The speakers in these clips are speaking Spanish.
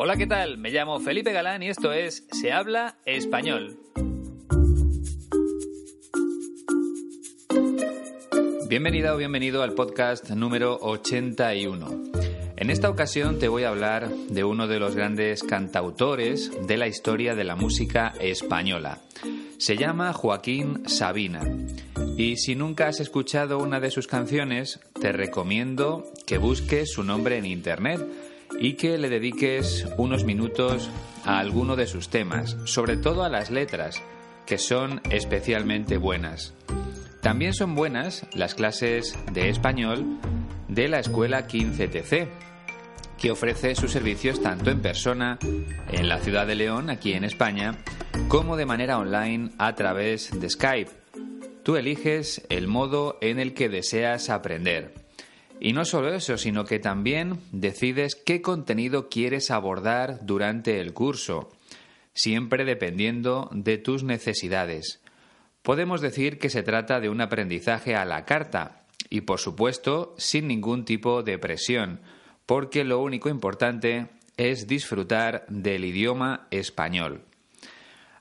Hola, ¿qué tal? Me llamo Felipe Galán y esto es Se habla español. Bienvenida o bienvenido al podcast número 81. En esta ocasión te voy a hablar de uno de los grandes cantautores de la historia de la música española. Se llama Joaquín Sabina. Y si nunca has escuchado una de sus canciones, te recomiendo que busques su nombre en Internet y que le dediques unos minutos a alguno de sus temas, sobre todo a las letras, que son especialmente buenas. También son buenas las clases de español de la escuela 15TC, que ofrece sus servicios tanto en persona en la ciudad de León, aquí en España, como de manera online a través de Skype. Tú eliges el modo en el que deseas aprender. Y no solo eso, sino que también decides qué contenido quieres abordar durante el curso, siempre dependiendo de tus necesidades. Podemos decir que se trata de un aprendizaje a la carta y, por supuesto, sin ningún tipo de presión, porque lo único importante es disfrutar del idioma español.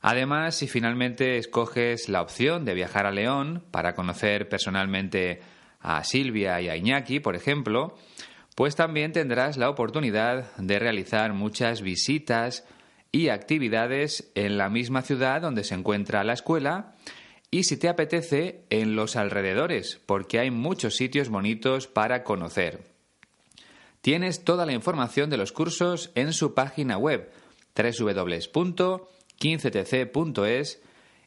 Además, si finalmente escoges la opción de viajar a León para conocer personalmente a Silvia y a Iñaki, por ejemplo, pues también tendrás la oportunidad de realizar muchas visitas y actividades en la misma ciudad donde se encuentra la escuela y si te apetece en los alrededores, porque hay muchos sitios bonitos para conocer. Tienes toda la información de los cursos en su página web www.15tc.es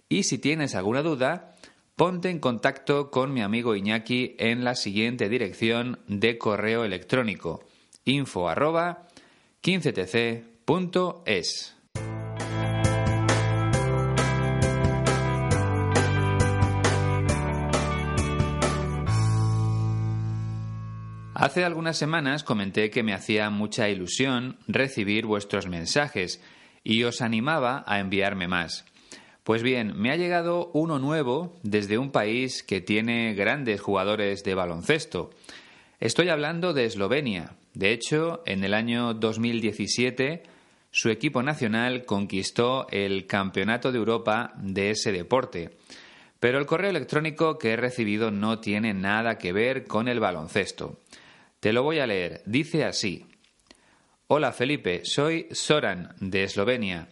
y si tienes alguna duda, ponte en contacto con mi amigo Iñaki en la siguiente dirección de correo electrónico info 15tc.es. Hace algunas semanas comenté que me hacía mucha ilusión recibir vuestros mensajes y os animaba a enviarme más. Pues bien, me ha llegado uno nuevo desde un país que tiene grandes jugadores de baloncesto. Estoy hablando de Eslovenia. De hecho, en el año 2017 su equipo nacional conquistó el Campeonato de Europa de ese deporte. Pero el correo electrónico que he recibido no tiene nada que ver con el baloncesto. Te lo voy a leer. Dice así. Hola Felipe, soy Soran de Eslovenia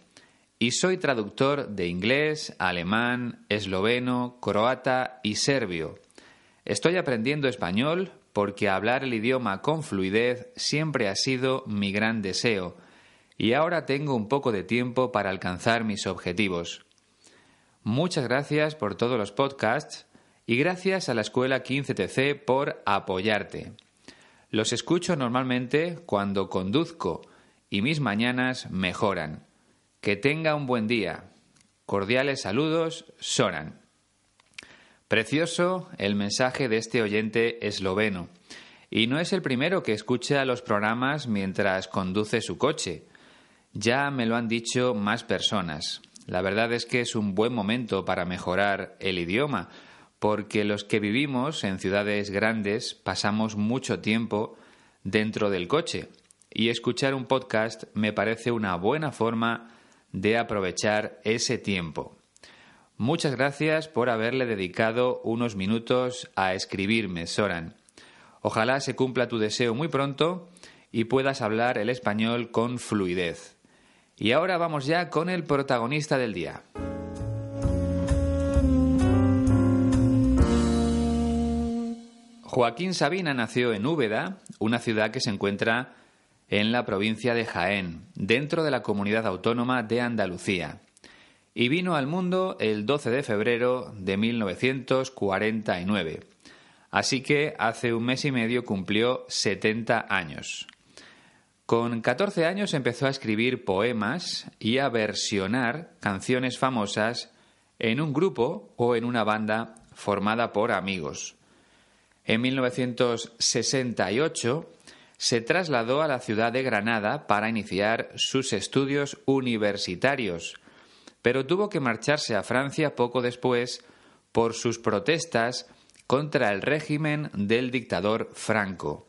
y soy traductor de inglés, alemán, esloveno, croata y serbio. Estoy aprendiendo español porque hablar el idioma con fluidez siempre ha sido mi gran deseo y ahora tengo un poco de tiempo para alcanzar mis objetivos. Muchas gracias por todos los podcasts y gracias a la Escuela 15TC por apoyarte. Los escucho normalmente cuando conduzco y mis mañanas mejoran. Que tenga un buen día. Cordiales saludos, Soran. Precioso el mensaje de este oyente esloveno. Y no es el primero que escucha los programas mientras conduce su coche. Ya me lo han dicho más personas. La verdad es que es un buen momento para mejorar el idioma, porque los que vivimos en ciudades grandes pasamos mucho tiempo dentro del coche y escuchar un podcast me parece una buena forma de aprovechar ese tiempo. Muchas gracias por haberle dedicado unos minutos a escribirme, Soran. Ojalá se cumpla tu deseo muy pronto y puedas hablar el español con fluidez. Y ahora vamos ya con el protagonista del día. Joaquín Sabina nació en Úbeda, una ciudad que se encuentra en la provincia de Jaén, dentro de la comunidad autónoma de Andalucía, y vino al mundo el 12 de febrero de 1949. Así que hace un mes y medio cumplió 70 años. Con 14 años empezó a escribir poemas y a versionar canciones famosas en un grupo o en una banda formada por amigos. En 1968 se trasladó a la ciudad de Granada para iniciar sus estudios universitarios, pero tuvo que marcharse a Francia poco después por sus protestas contra el régimen del dictador Franco.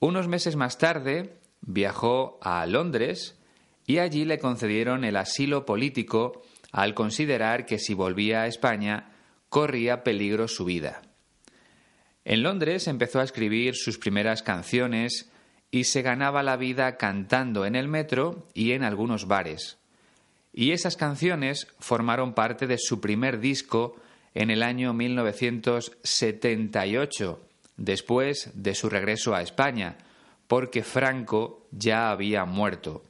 Unos meses más tarde viajó a Londres y allí le concedieron el asilo político al considerar que si volvía a España corría peligro su vida. En Londres empezó a escribir sus primeras canciones y se ganaba la vida cantando en el metro y en algunos bares. Y esas canciones formaron parte de su primer disco en el año 1978, después de su regreso a España, porque Franco ya había muerto.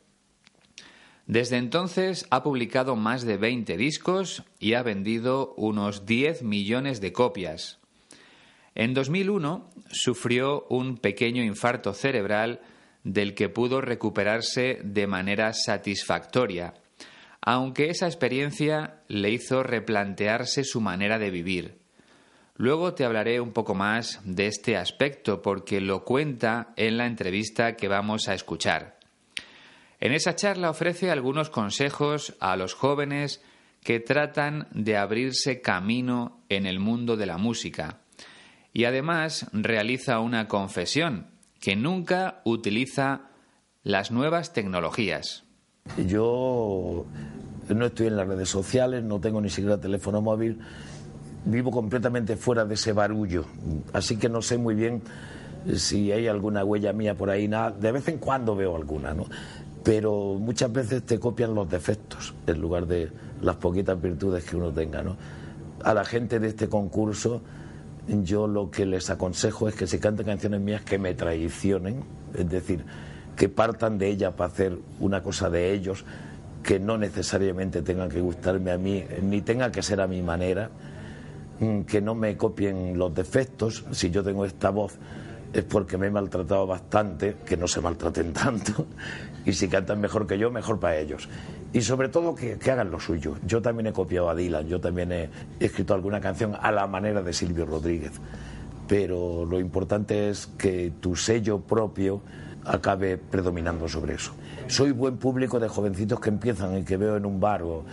Desde entonces ha publicado más de 20 discos y ha vendido unos 10 millones de copias. En 2001 sufrió un pequeño infarto cerebral del que pudo recuperarse de manera satisfactoria, aunque esa experiencia le hizo replantearse su manera de vivir. Luego te hablaré un poco más de este aspecto porque lo cuenta en la entrevista que vamos a escuchar. En esa charla ofrece algunos consejos a los jóvenes que tratan de abrirse camino en el mundo de la música y además realiza una confesión que nunca utiliza las nuevas tecnologías. Yo no estoy en las redes sociales, no tengo ni siquiera teléfono móvil, vivo completamente fuera de ese barullo, así que no sé muy bien si hay alguna huella mía por ahí, nada. de vez en cuando veo alguna, ¿no? pero muchas veces te copian los defectos en lugar de las poquitas virtudes que uno tenga. ¿no? A la gente de este concurso yo lo que les aconsejo es que si canten canciones mías que me traicionen, es decir, que partan de ellas para hacer una cosa de ellos, que no necesariamente tengan que gustarme a mí, ni tenga que ser a mi manera, mm, que no me copien los defectos, si yo tengo esta voz es porque me he maltratado bastante, que no se maltraten tanto, y si cantan mejor que yo, mejor para ellos. Y sobre todo que, hagan lo suyo. Yo también he copiado a Dylan, yo también he, escrito alguna canción a la manera de Silvio Rodríguez, pero lo importante es que tu sello propio acabe predominando sobre eso. Soy buen público de jovencitos que empiezan y que veo en un bar o,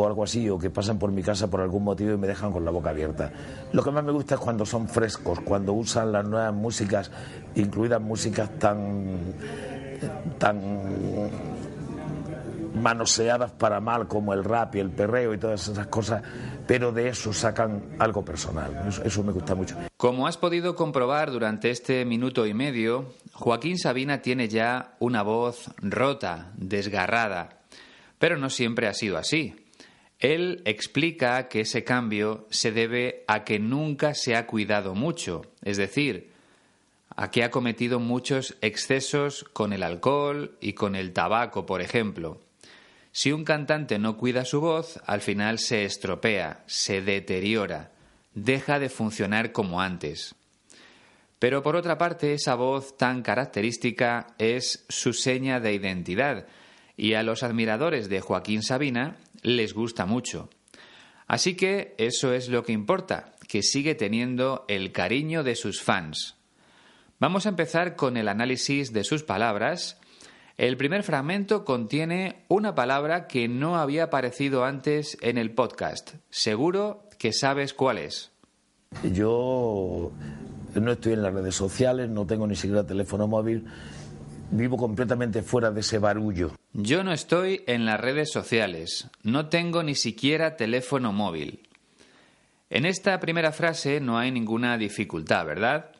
o algo así, o que pasan por mi casa por algún motivo y me dejan con la boca abierta. Lo que más me gusta es cuando son frescos, cuando usan las nuevas músicas, incluidas músicas tan, tan manoseadas para mal como el rap y el perreo y todas esas cosas, pero de eso sacan algo personal. Eso, eso, me gusta mucho. Como has podido comprobar durante este minuto y medio, Joaquín Sabina tiene ya una voz rota, desgarrada, pero no siempre ha sido así. Él explica que ese cambio se debe a que nunca se ha cuidado mucho, es decir, a que ha cometido muchos excesos con el alcohol y con el tabaco, por ejemplo. Si un cantante no cuida su voz, al final se estropea, se deteriora, deja de funcionar como antes. Pero por otra parte, esa voz tan característica es su seña de identidad, y a los admiradores de Joaquín Sabina les gusta mucho. Así que eso es lo que importa, que sigue teniendo el cariño de sus fans. Vamos a empezar con el análisis de sus palabras. El primer fragmento contiene una palabra que no había aparecido antes en el podcast. Seguro que sabes cuál es. Yo no estoy en las redes sociales, no tengo ni siquiera teléfono móvil, vivo completamente fuera de ese barullo. Yo no estoy en las redes sociales, no tengo ni siquiera teléfono móvil. En esta primera frase no hay ninguna dificultad, ¿verdad?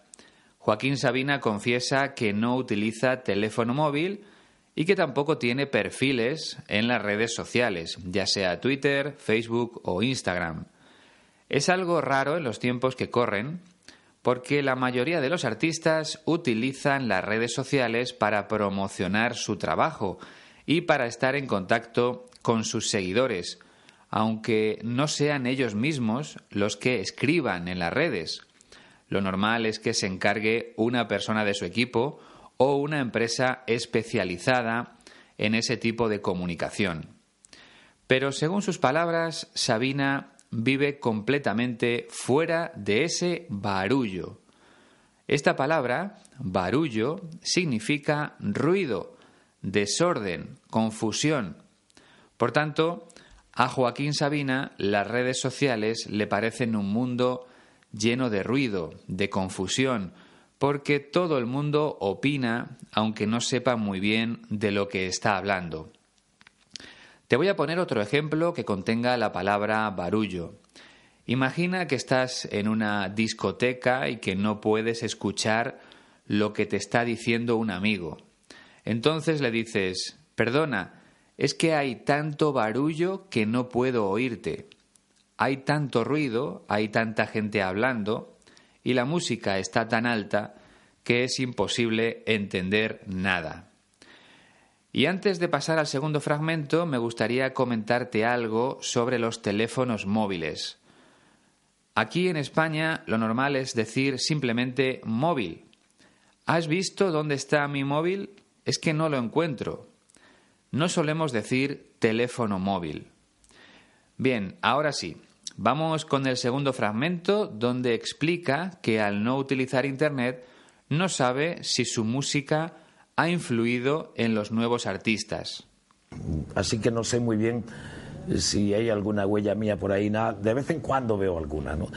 Joaquín Sabina confiesa que no utiliza teléfono móvil y que tampoco tiene perfiles en las redes sociales, ya sea Twitter, Facebook o Instagram. Es algo raro en los tiempos que corren, porque la mayoría de los artistas utilizan las redes sociales para promocionar su trabajo y para estar en contacto con sus seguidores, aunque no sean ellos mismos los que escriban en las redes. Lo normal es que se encargue una persona de su equipo o una empresa especializada en ese tipo de comunicación. Pero según sus palabras, Sabina vive completamente fuera de ese barullo. Esta palabra, barullo, significa ruido, desorden, confusión. Por tanto, a Joaquín Sabina las redes sociales le parecen un mundo lleno de ruido, de confusión, porque todo el mundo opina aunque no sepa muy bien de lo que está hablando. Te voy a poner otro ejemplo que contenga la palabra barullo. Imagina que estás en una discoteca y que no puedes escuchar lo que te está diciendo un amigo. Entonces le dices, perdona, es que hay tanto barullo que no puedo oírte. Hay tanto ruido, hay tanta gente hablando, y la música está tan alta que es imposible entender nada. Y antes de pasar al segundo fragmento, me gustaría comentarte algo sobre los teléfonos móviles. Aquí en España lo normal es decir simplemente móvil. ¿Has visto dónde está mi móvil? Es que no lo encuentro. No solemos decir teléfono móvil. Bien, ahora sí, vamos con el segundo fragmento donde explica que al no utilizar Internet no sabe si su música ha influido en los nuevos artistas. Así que no sé muy bien si hay alguna huella mía por ahí, nada, de vez en cuando veo alguna, ¿no?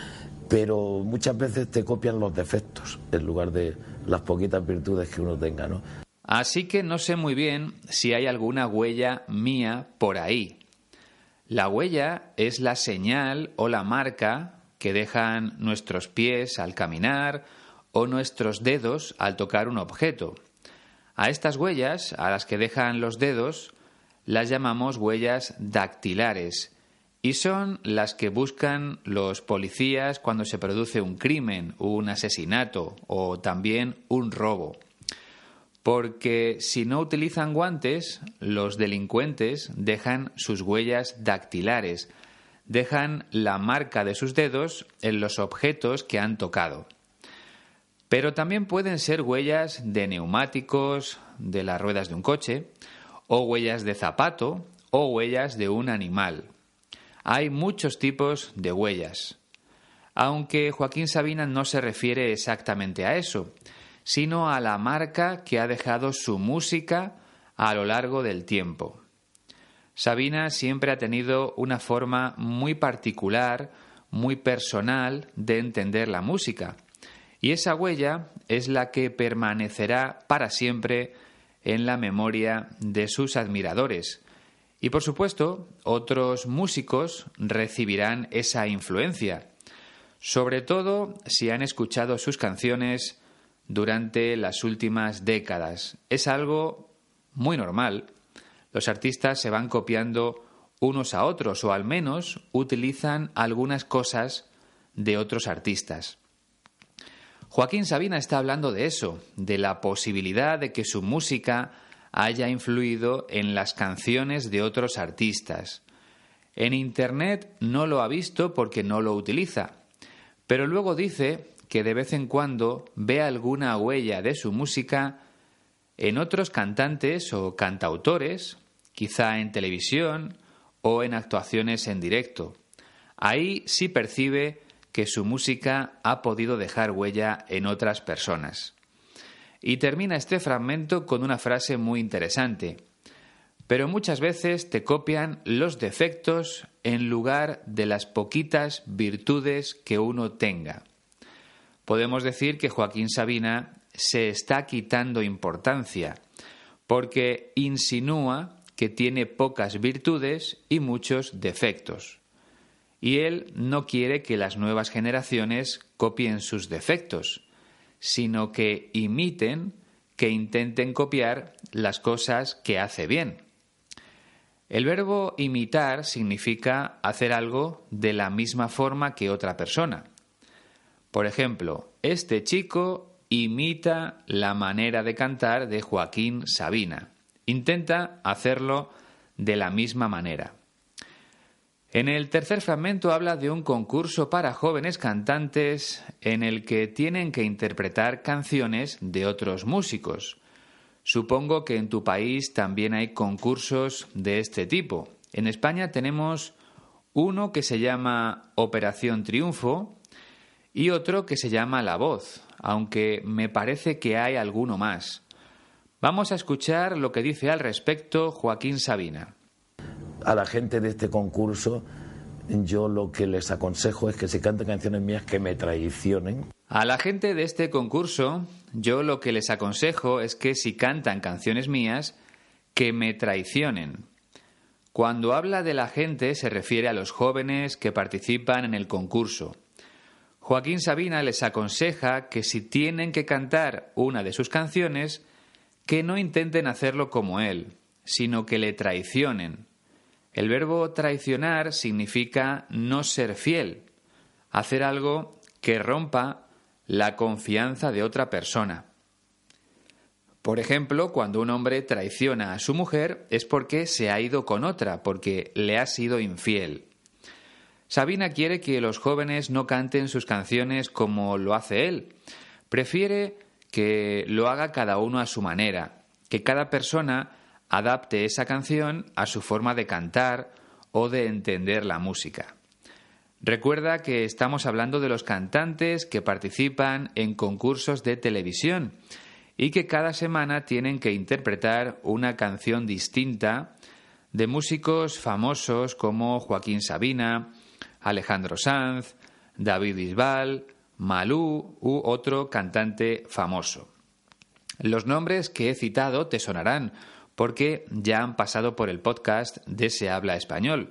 Pero muchas veces te copian los defectos en lugar de las poquitas virtudes que uno tenga, ¿no? Así que no sé muy bien si hay alguna huella mía por ahí. La huella es la señal o la marca que dejan nuestros pies al caminar o nuestros dedos al tocar un objeto. A estas huellas, a las que dejan los dedos, las llamamos huellas dactilares y son las que buscan los policías cuando se produce un crimen, un asesinato o también un robo. Porque si no utilizan guantes, los delincuentes dejan sus huellas dactilares, dejan la marca de sus dedos en los objetos que han tocado. Pero también pueden ser huellas de neumáticos, de las ruedas de un coche, o huellas de zapato o huellas de un animal. Hay muchos tipos de huellas. Aunque Joaquín Sabina no se refiere exactamente a eso, sino a la marca que ha dejado su música a lo largo del tiempo. Sabina siempre ha tenido una forma muy particular, muy personal de entender la música, y esa huella es la que permanecerá para siempre en la memoria de sus admiradores. Y por supuesto, otros músicos recibirán esa influencia, sobre todo si han escuchado sus canciones durante las últimas décadas. Es algo muy normal. Los artistas se van copiando unos a otros o al menos utilizan algunas cosas de otros artistas. Joaquín Sabina está hablando de eso, de la posibilidad de que su música haya influido en las canciones de otros artistas. En Internet no lo ha visto porque no lo utiliza, pero luego dice que de vez en cuando ve alguna huella de su música en otros cantantes o cantautores, quizá en televisión o en actuaciones en directo. Ahí sí percibe que su música ha podido dejar huella en otras personas. Y termina este fragmento con una frase muy interesante. Pero muchas veces te copian los defectos en lugar de las poquitas virtudes que uno tenga. Podemos decir que Joaquín Sabina se está quitando importancia, porque insinúa que tiene pocas virtudes y muchos defectos y él no quiere que las nuevas generaciones copien sus defectos, sino que imiten, que intenten copiar las cosas que hace bien. El verbo imitar significa hacer algo de la misma forma que otra persona. Por ejemplo, este chico imita la manera de cantar de Joaquín Sabina. Intenta hacerlo de la misma manera. En el tercer fragmento habla de un concurso para jóvenes cantantes en el que tienen que interpretar canciones de otros músicos. Supongo que en tu país también hay concursos de este tipo. En España tenemos uno que se llama Operación Triunfo y otro que se llama La Voz, aunque me parece que hay alguno más. Vamos a escuchar lo que dice al respecto Joaquín Sabina a la gente de este concurso, yo lo que les aconsejo es que si canten canciones mías que me traicionen. A la gente de este concurso, yo lo que les aconsejo es que si cantan canciones mías, que me traicionen. Cuando habla de la gente se refiere a los jóvenes que participan en el concurso. Joaquín Sabina les aconseja que si tienen que cantar una de sus canciones, que no intenten hacerlo como él, sino que le traicionen. El verbo traicionar significa no ser fiel, hacer algo que rompa la confianza de otra persona. Por ejemplo, cuando un hombre traiciona a su mujer es porque se ha ido con otra, porque le ha sido infiel. Sabina quiere que los jóvenes no canten sus canciones como lo hace él. Prefiere que lo haga cada uno a su manera, que cada persona adapte esa canción a su forma de cantar o de entender la música. Recuerda que estamos hablando de los cantantes que participan en concursos de televisión y que cada semana tienen que interpretar una canción distinta de músicos famosos como Joaquín Sabina, Alejandro Sanz, David Bisbal, Malú u otro cantante famoso. Los nombres que he citado te sonarán porque ya han pasado por el podcast de Se habla español.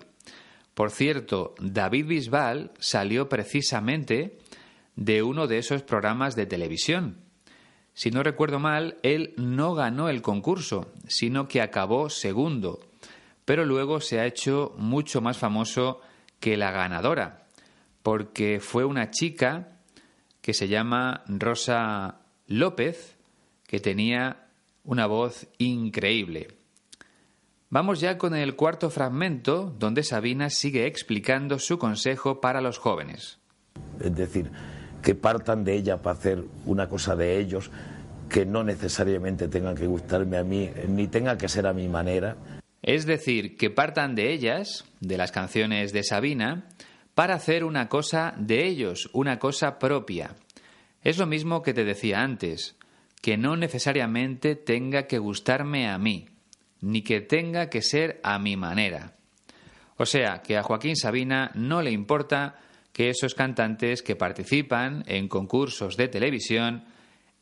Por cierto, David Bisbal salió precisamente de uno de esos programas de televisión. Si no recuerdo mal, él no ganó el concurso, sino que acabó segundo, pero luego se ha hecho mucho más famoso que la ganadora, porque fue una chica que se llama Rosa López, que tenía una voz increíble. Vamos ya con el cuarto fragmento, donde Sabina sigue explicando su consejo para los jóvenes. Es decir, que partan de ella para hacer una cosa de ellos, que no necesariamente tengan que gustarme a mí, ni tenga que ser a mi manera. Es decir, que partan de ellas, de las canciones de Sabina, para hacer una cosa de ellos, una cosa propia. Es lo mismo que te decía antes, que no necesariamente tenga que gustarme a mí ni que tenga que ser a mi manera. O sea, que a Joaquín Sabina no le importa que esos cantantes que participan en concursos de televisión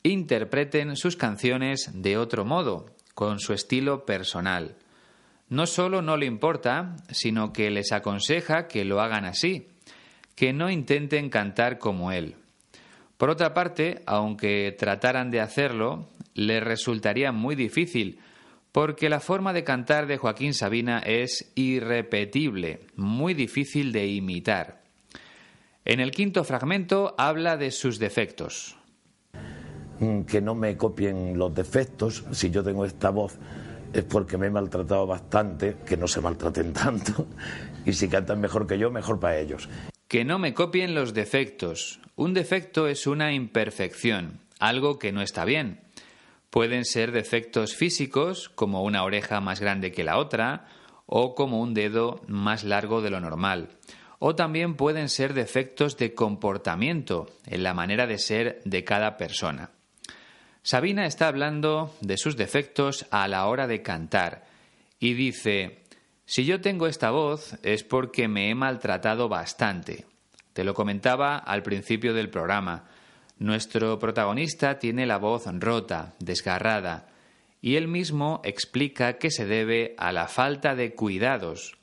interpreten sus canciones de otro modo, con su estilo personal. No solo no le importa, sino que les aconseja que lo hagan así, que no intenten cantar como él. Por otra parte, aunque trataran de hacerlo, les resultaría muy difícil, porque la forma de cantar de Joaquín Sabina es irrepetible, muy difícil de imitar. En el quinto fragmento habla de sus defectos. Mm, que no me copien los defectos, si yo tengo esta voz es porque me he maltratado bastante, que no se maltraten tanto, y si cantan mejor que yo, mejor para ellos. Que no me copien los defectos. Un defecto es una imperfección, algo que no está bien. Pueden ser defectos físicos, como una oreja más grande que la otra, o como un dedo más largo de lo normal. O también pueden ser defectos de comportamiento, en la manera de ser de cada persona. Sabina está hablando de sus defectos a la hora de cantar y dice, si yo tengo esta voz es porque me he maltratado bastante. Te lo comentaba al principio del programa. Nuestro protagonista tiene la voz rota, desgarrada, y él mismo explica que se debe a la falta de cuidados.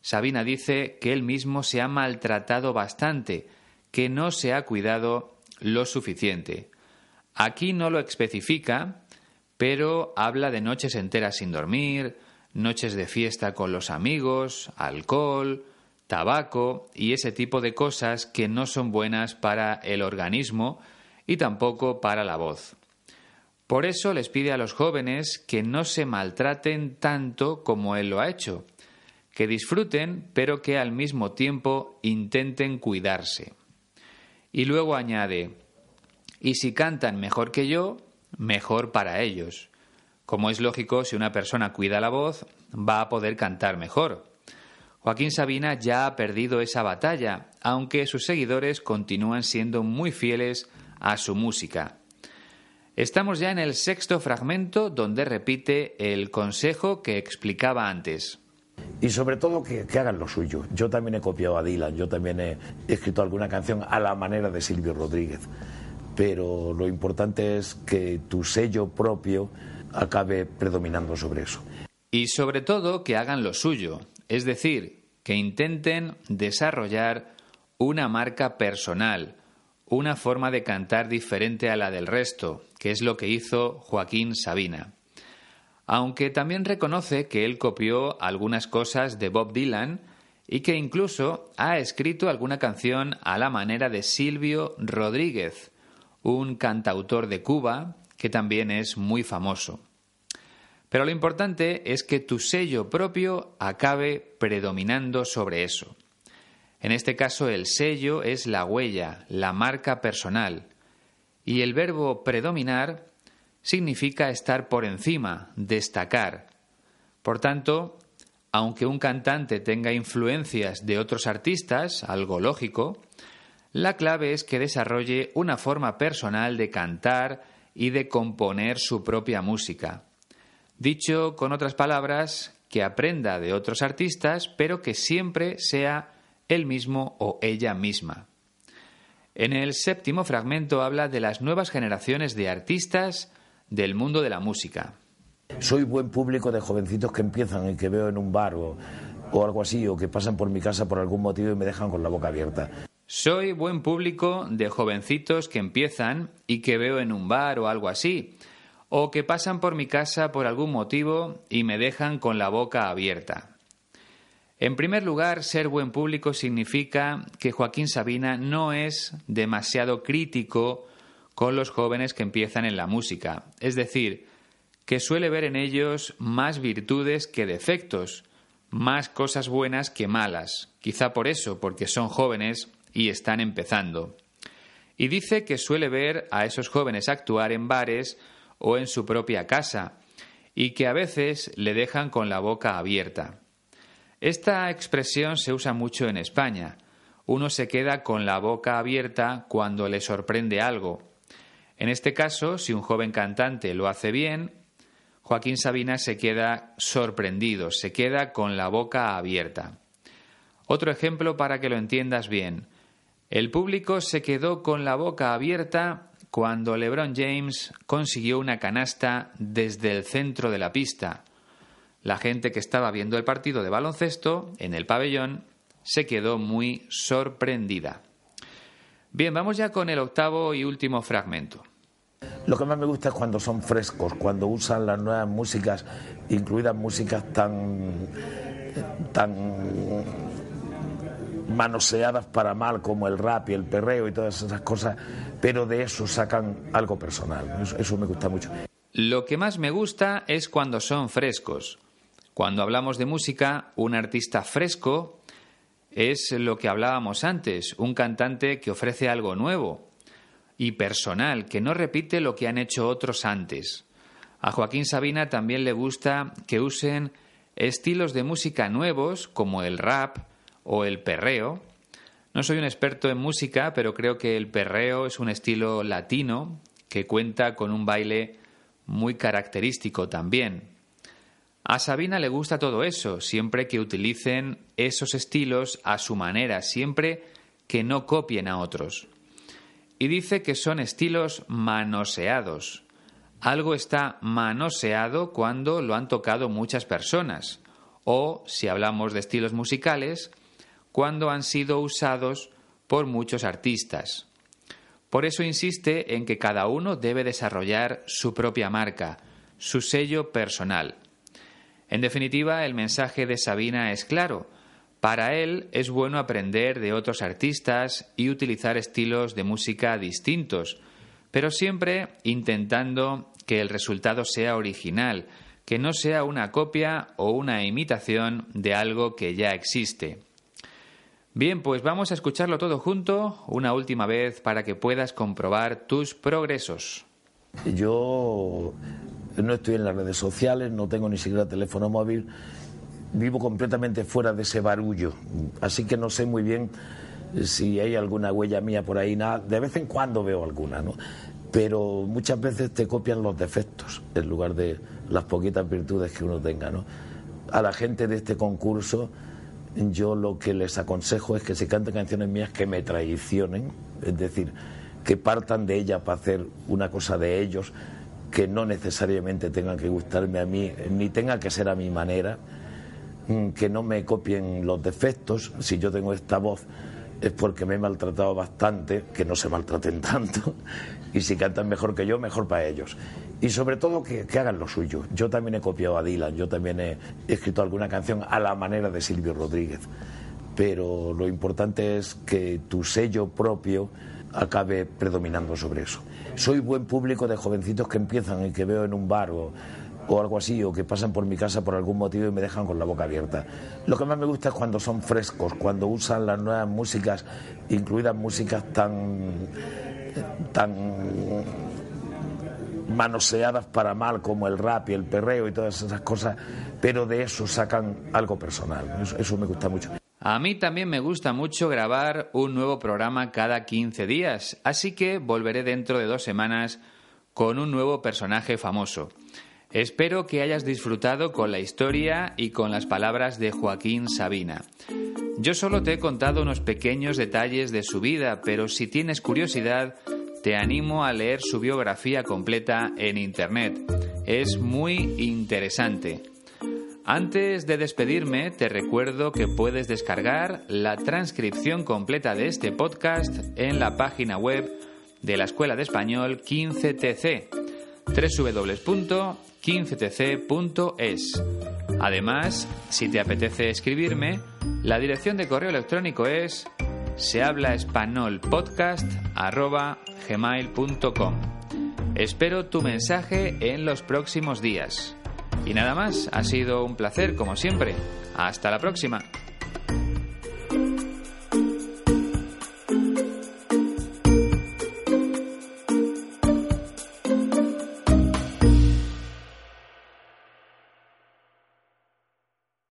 Sabina dice que él mismo se ha maltratado bastante, que no se ha cuidado lo suficiente. Aquí no lo especifica, pero habla de noches enteras sin dormir, noches de fiesta con los amigos, alcohol, tabaco y ese tipo de cosas que no son buenas para el organismo y tampoco para la voz. Por eso les pide a los jóvenes que no se maltraten tanto como él lo ha hecho, que disfruten pero que al mismo tiempo intenten cuidarse. Y luego añade, y si cantan mejor que yo, mejor para ellos. Como es lógico, si una persona cuida la voz, va a poder cantar mejor. Joaquín Sabina ya ha perdido esa batalla, aunque sus seguidores continúan siendo muy fieles a su música. Estamos ya en el sexto fragmento donde repite el consejo que explicaba antes. Y sobre todo que, hagan lo suyo. Yo también he copiado a Dylan, yo también he escrito alguna canción a la manera de Silvio Rodríguez. pero lo importante es que tu sello propio acabe predominando sobre eso. Y sobre todo que hagan lo suyo, es decir, que intenten desarrollar una marca personal, una forma de cantar diferente a la del resto, que es lo que hizo Joaquín Sabina. Aunque también reconoce que él copió algunas cosas de Bob Dylan y que incluso ha escrito alguna canción a la manera de Silvio Rodríguez, un cantautor de Cuba que también es muy famoso. Pero lo importante es que tu sello propio acabe predominando sobre eso. En este caso el sello es la huella, la marca personal. Y el verbo predominar significa estar por encima, destacar. Por tanto, aunque un cantante tenga influencias de otros artistas, algo lógico, la clave es que desarrolle una forma personal de cantar y de componer su propia música. Dicho con otras palabras, que aprenda de otros artistas, pero que siempre sea él mismo o ella misma. En el séptimo fragmento habla de las nuevas generaciones de artistas del mundo de la música. Soy buen público de jovencitos que empiezan y que veo en un bar o, algo así, o que pasan por mi casa por algún motivo y me dejan con la boca abierta. Soy buen público de jovencitos que empiezan y que veo en un bar o algo así, o que pasan por mi casa por algún motivo y me dejan con la boca abierta. En primer lugar, ser buen público significa que Joaquín Sabina no es demasiado crítico con los jóvenes que empiezan en la música, es decir, que suele ver en ellos más virtudes que defectos, más cosas buenas que malas, quizá por eso, porque son jóvenes y están empezando. Y dice que suele ver a esos jóvenes actuar en bares o en su propia casa, y que a veces le dejan con la boca abierta. Esta expresión se usa mucho en España. Uno se queda con la boca abierta cuando le sorprende algo. En este caso, si un joven cantante lo hace bien, Joaquín Sabina se queda sorprendido, se queda con la boca abierta. Otro ejemplo para que lo entiendas bien. El público se quedó con la boca abierta cuando LeBron James consiguió una canasta desde el centro de la pista. La gente que estaba viendo el partido de baloncesto en el pabellón se quedó muy sorprendida. Bien, vamos ya con el octavo y último fragmento. Lo que más me gusta es cuando son frescos, cuando usan las nuevas músicas, incluidas músicas tan, tan manoseadas para mal como el rap y el perreo y todas esas cosas, pero de eso sacan algo personal. Eso, eso me gusta mucho. Lo que más me gusta es cuando son frescos, cuando hablamos de música, un artista fresco es lo que hablábamos antes, un cantante que ofrece algo nuevo y personal, que no repite lo que han hecho otros antes. A Joaquín Sabina también le gusta que usen estilos de música nuevos como el rap o el perreo. No soy un experto en música, pero creo que el perreo es un estilo latino que cuenta con un baile muy característico también. A Sabina le gusta todo eso, siempre que utilicen esos estilos a su manera, siempre que no copien a otros. Y dice que son estilos manoseados. Algo está manoseado cuando lo han tocado muchas personas, o, si hablamos de estilos musicales, cuando han sido usados por muchos artistas. Por eso insiste en que cada uno debe desarrollar su propia marca, su sello personal. En definitiva, el mensaje de Sabina es claro. Para él es bueno aprender de otros artistas y utilizar estilos de música distintos, pero siempre intentando que el resultado sea original, que no sea una copia o una imitación de algo que ya existe. Bien, pues vamos a escucharlo todo junto una última vez para que puedas comprobar tus progresos. Yo no estoy en las redes sociales, no tengo ni siquiera teléfono móvil, vivo completamente fuera de ese barullo, así que no sé muy bien si hay alguna huella mía por ahí, nada. de vez en cuando veo alguna, ¿no? Pero muchas veces te copian los defectos en lugar de las poquitas virtudes que uno tenga, ¿no? A la gente de este concurso yo lo que les aconsejo es que si canten canciones mías que me traicionen, es decir, que partan de ella para hacer una cosa de ellos que no necesariamente tenga que gustarme a mí, ni tenga que ser a mi manera, mm, que no me copien los defectos. Si yo tengo esta voz es porque me he maltratado bastante, que no se maltraten tanto, y si cantan mejor que yo, mejor para ellos. Y sobre todo que, hagan lo suyo. Yo también he copiado a Dylan, yo también he escrito alguna canción a la manera de Silvio Rodríguez, pero lo importante es que tu sello propio acabe predominando sobre eso. Soy buen público de jovencitos que empiezan y que veo en un bar o, algo así, o que pasan por mi casa por algún motivo y me dejan con la boca abierta. Lo que más me gusta es cuando son frescos, cuando usan las nuevas músicas, incluidas músicas tan, tan manoseadas para mal como el rap y el perreo y todas esas cosas, pero de eso sacan algo personal. eso me gusta mucho. A mí también me gusta mucho grabar un nuevo programa cada 15 días, así que volveré dentro de dos semanas con un nuevo personaje famoso. Espero que hayas disfrutado con la historia y con las palabras de Joaquín Sabina. Yo solo te he contado unos pequeños detalles de su vida, pero si tienes curiosidad, te animo a leer su biografía completa en Internet. Es muy interesante. Antes de despedirme, te recuerdo que puedes descargar la transcripción completa de este podcast en la página web de la Escuela de Español 15TC, www.15tc.es. Además, si te apetece escribirme, la dirección de correo electrónico es sehablaespanolpodcast.gmail.com. Espero tu mensaje en los próximos días. Y nada más, ha sido un placer como siempre. Hasta la próxima.